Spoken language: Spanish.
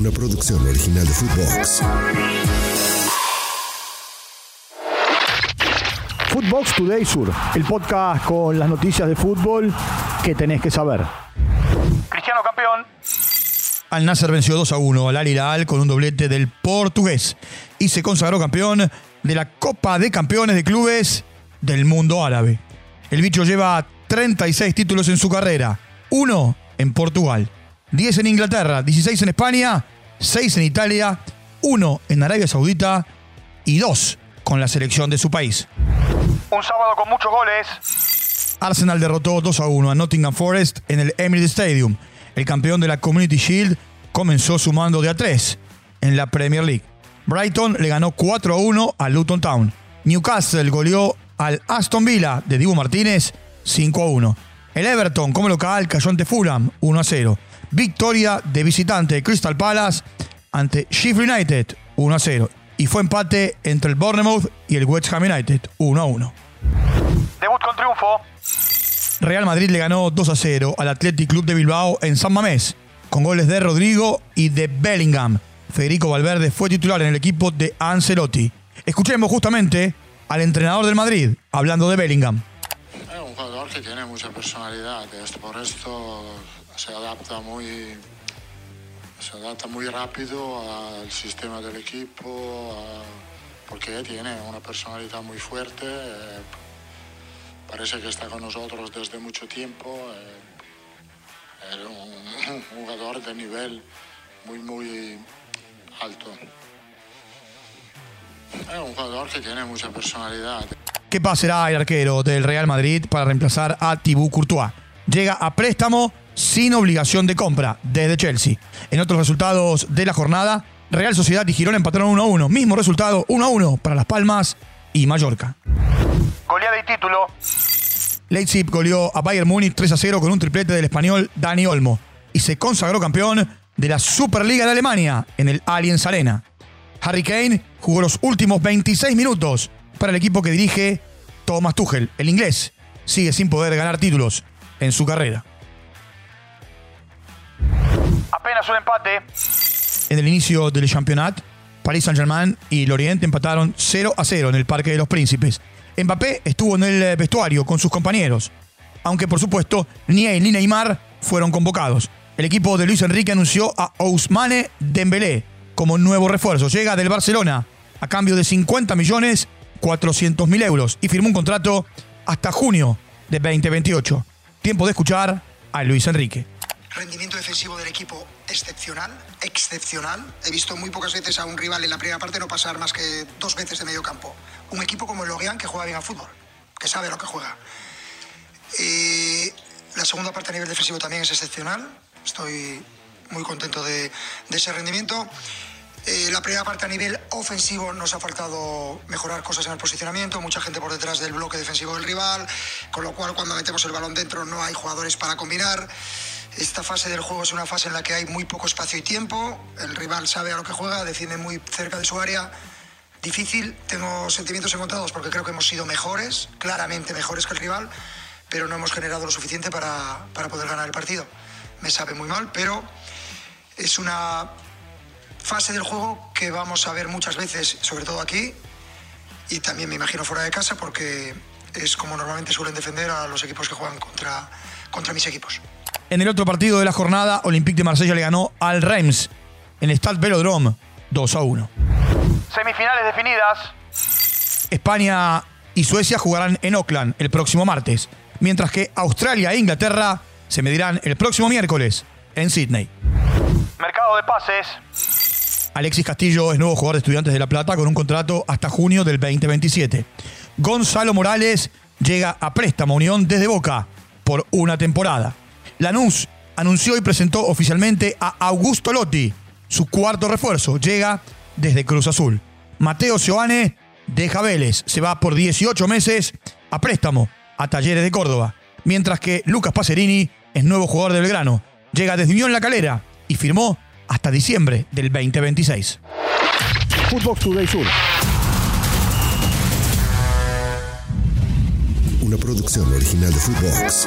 una producción original de Footbox. Footbox Today Sur, el podcast con las noticias de fútbol que tenés que saber. Cristiano campeón. Al Nasser venció 2 a 1 al Al con un doblete del portugués y se consagró campeón de la Copa de Campeones de Clubes del mundo árabe. El bicho lleva 36 títulos en su carrera, uno en Portugal, 10 en Inglaterra, 16 en España, 6 en Italia, 1 en Arabia Saudita y 2 con la selección de su país. Un sábado con muchos goles. Arsenal derrotó 2 a 1 a Nottingham Forest en el Emirates Stadium. El campeón de la Community Shield comenzó sumando de a 3 en la Premier League. Brighton le ganó 4 a 1 a Luton Town. Newcastle goleó al Aston Villa de Dibu Martínez 5 a 1. El Everton como local cayó ante Fulham 1 a 0. Victoria de visitante de Crystal Palace ante Sheffield United 1 a 0. Y fue empate entre el Bournemouth y el West Ham United 1 a 1. Debut con triunfo. Real Madrid le ganó 2 a 0 al Athletic Club de Bilbao en San Mamés, con goles de Rodrigo y de Bellingham. Federico Valverde fue titular en el equipo de Ancelotti. Escuchemos justamente al entrenador del Madrid hablando de Bellingham. Es un jugador que tiene mucha personalidad, esto por esto se adapta muy, se adapta muy rápido al sistema del equipo, porque tiene una personalidad muy fuerte. eh, parece que está con nosotros desde mucho tiempo. eh, es un, jugador de nivel muy, muy alto. Es un jugador que tiene mucha personalidad. ¿Qué pasará el arquero del Real Madrid para reemplazar a Thibaut Courtois? Llega a préstamo sin obligación de compra desde Chelsea. En otros resultados de la jornada, Real Sociedad y Girona empataron 1 a 1. Mismo resultado 1 a 1 para Las Palmas y Mallorca. Goleada y título. Leipzig goleó a Bayern Múnich 3 a 0 con un triplete del español Dani Olmo y se consagró campeón de la Superliga de Alemania en el Allianz Arena. Harry Kane jugó los últimos 26 minutos para el equipo que dirige Thomas Tuchel. El inglés sigue sin poder ganar títulos en su carrera. Un empate. En el inicio del campeonato, Paris Saint-Germain y Lorient empataron 0 a 0 en el Parque de los Príncipes. Mbappé estuvo en el vestuario con sus compañeros, aunque por supuesto ni él ni Neymar fueron convocados. El equipo de Luis Enrique anunció a Ousmane Dembélé como nuevo refuerzo. Llega del Barcelona a cambio de 50 millones 400 mil euros y firmó un contrato hasta junio de 2028. Tiempo de escuchar a Luis Enrique. Rendimiento defensivo del equipo excepcional, excepcional. He visto muy pocas veces a un rival en la primera parte no pasar más que dos veces de medio campo. Un equipo como el Lorient que juega bien al fútbol, que sabe lo que juega. Eh, la segunda parte a nivel defensivo también es excepcional. Estoy muy contento de, de ese rendimiento. Eh, la primera parte a nivel ofensivo nos ha faltado mejorar cosas en el posicionamiento, mucha gente por detrás del bloque defensivo del rival, con lo cual cuando metemos el balón dentro no hay jugadores para combinar. Esta fase del juego es una fase en la que hay muy poco espacio y tiempo, el rival sabe a lo que juega, defiende muy cerca de su área. Difícil, tengo sentimientos encontrados porque creo que hemos sido mejores, claramente mejores que el rival, pero no hemos generado lo suficiente para, para poder ganar el partido. Me sabe muy mal, pero es una fase del juego que vamos a ver muchas veces, sobre todo aquí, y también me imagino fuera de casa, porque es como normalmente suelen defender a los equipos que juegan contra, contra mis equipos. En el otro partido de la jornada, Olympique de Marsella le ganó al Reims en el Stade Velodrome 2 a 1. Semifinales definidas. España y Suecia jugarán en Auckland el próximo martes, mientras que Australia e Inglaterra se medirán el próximo miércoles en Sydney. Mercado de pases. Alexis Castillo es nuevo jugador de Estudiantes de La Plata con un contrato hasta junio del 2027. Gonzalo Morales llega a préstamo Unión desde Boca por una temporada. Lanús anunció y presentó oficialmente a Augusto Lotti, su cuarto refuerzo. Llega desde Cruz Azul. Mateo Seoane deja Vélez, se va por 18 meses a préstamo a Talleres de Córdoba. Mientras que Lucas Pacerini es nuevo jugador de Belgrano. Llega desde Unión La Calera y firmó hasta diciembre del 2026. Footbox Today Sur. Una producción original de Footbox.